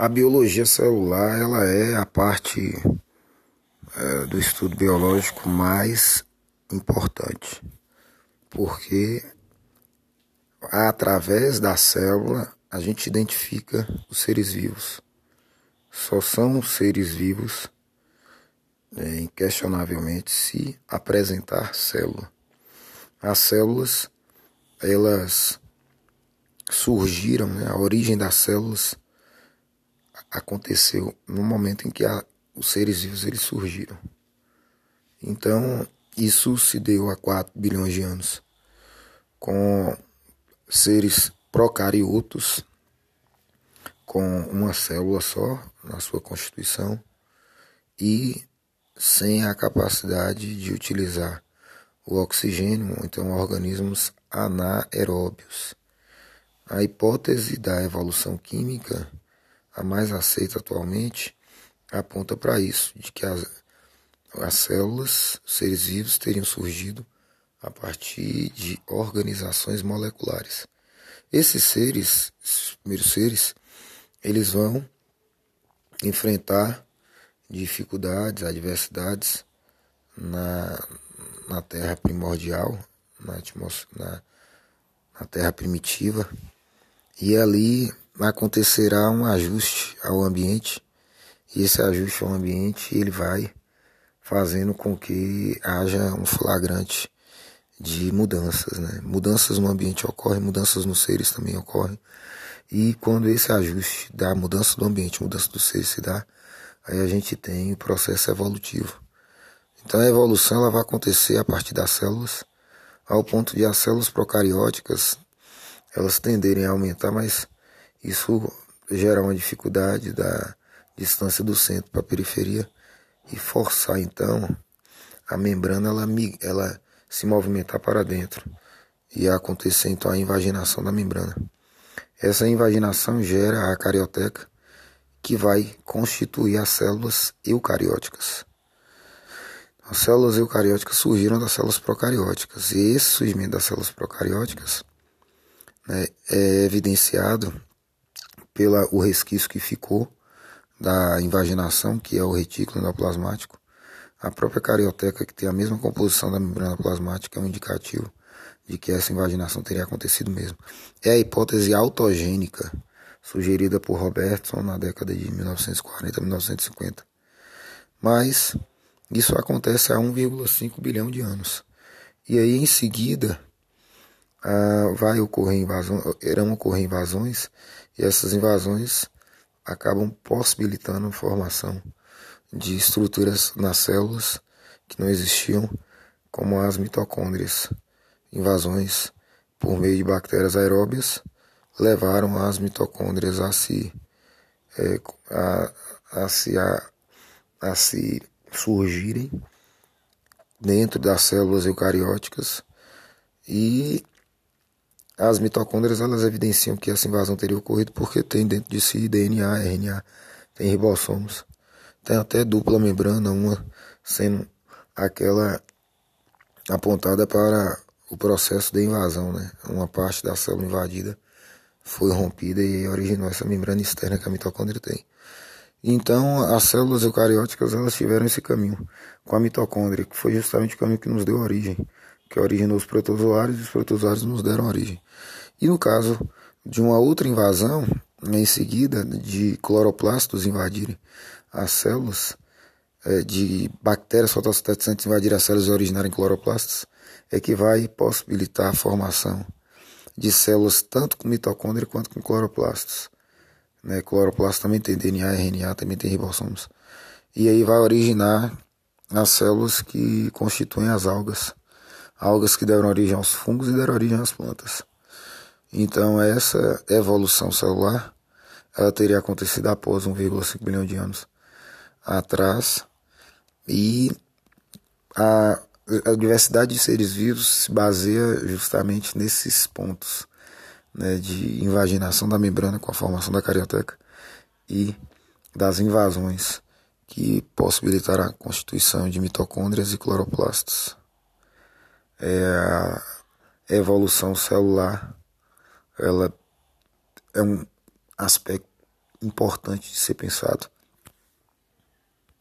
A biologia celular ela é a parte é, do estudo biológico mais importante, porque através da célula a gente identifica os seres vivos. Só são seres vivos, é, inquestionavelmente, se apresentar célula. As células, elas surgiram, né? a origem das células aconteceu no momento em que a, os seres vivos eles surgiram. Então, isso se deu há 4 bilhões de anos, com seres procariotos com uma célula só na sua constituição e sem a capacidade de utilizar o oxigênio, então organismos anaeróbios. A hipótese da evolução química, a mais aceita atualmente, aponta para isso, de que as, as células, seres vivos, teriam surgido a partir de organizações moleculares. Esses seres, esses primeiros seres, eles vão enfrentar dificuldades, adversidades na, na Terra primordial, na, na, na Terra primitiva, e ali acontecerá um ajuste ao ambiente, e esse ajuste ao ambiente ele vai fazendo com que haja um flagrante de mudanças, né? Mudanças no ambiente ocorrem, mudanças nos seres também ocorrem. E quando esse ajuste da mudança do ambiente, mudança dos seres se dá, aí a gente tem o processo evolutivo. Então a evolução ela vai acontecer a partir das células, ao ponto de as células procarióticas elas tenderem a aumentar, mas isso gera uma dificuldade da distância do centro para a periferia e forçar então a membrana ela, ela se movimentar para dentro e acontecer então a invaginação da membrana. Essa invaginação gera a carioteca, que vai constituir as células eucarióticas. As células eucarióticas surgiram das células procarióticas, e esse surgimento das células procarióticas né, é evidenciado pelo resquício que ficou da invaginação, que é o retículo endoplasmático, a própria carioteca, que tem a mesma composição da membrana plasmática, é um indicativo de que essa invaginação teria acontecido mesmo. É a hipótese autogênica sugerida por Robertson na década de 1940 1950. Mas isso acontece há 1,5 bilhão de anos. E aí em seguida ah, vai ocorrer invasão, irão ocorrer invasões e essas invasões acabam possibilitando a formação de estruturas nas células que não existiam, como as mitocôndrias. Invasões por meio de bactérias aeróbias levaram as mitocôndrias a se, é, a, a, se, a, a se surgirem dentro das células eucarióticas e as mitocôndrias elas evidenciam que essa invasão teria ocorrido porque tem dentro de si DNA, RNA, tem ribossomos. Tem até dupla membrana, uma sendo aquela apontada para o processo de invasão, né? Uma parte da célula invadida foi rompida e originou essa membrana externa que a mitocôndria tem. Então, as células eucarióticas elas tiveram esse caminho com a mitocôndria, que foi justamente o caminho que nos deu origem, que originou os protozoários e os protozoários nos deram origem. E no caso de uma outra invasão, em seguida de cloroplastos invadirem as células é, de bactérias fotossintetizantes invadir as células e originarem cloroplastos, é que vai possibilitar a formação de células tanto com mitocôndria quanto com cloroplastos. Né? Cloroplastos também tem DNA, RNA, também tem ribossomos. E aí vai originar as células que constituem as algas. Algas que deram origem aos fungos e deram origem às plantas. Então essa evolução celular ela teria acontecido após 1,5 bilhão de anos atrás e a, a, diversidade de seres vivos se baseia justamente nesses pontos né, de invaginação da membrana com a formação da carioteca e das invasões que possibilitaram a constituição de mitocôndrias e cloroplastos. É a evolução celular ela é um aspecto importante de ser pensado.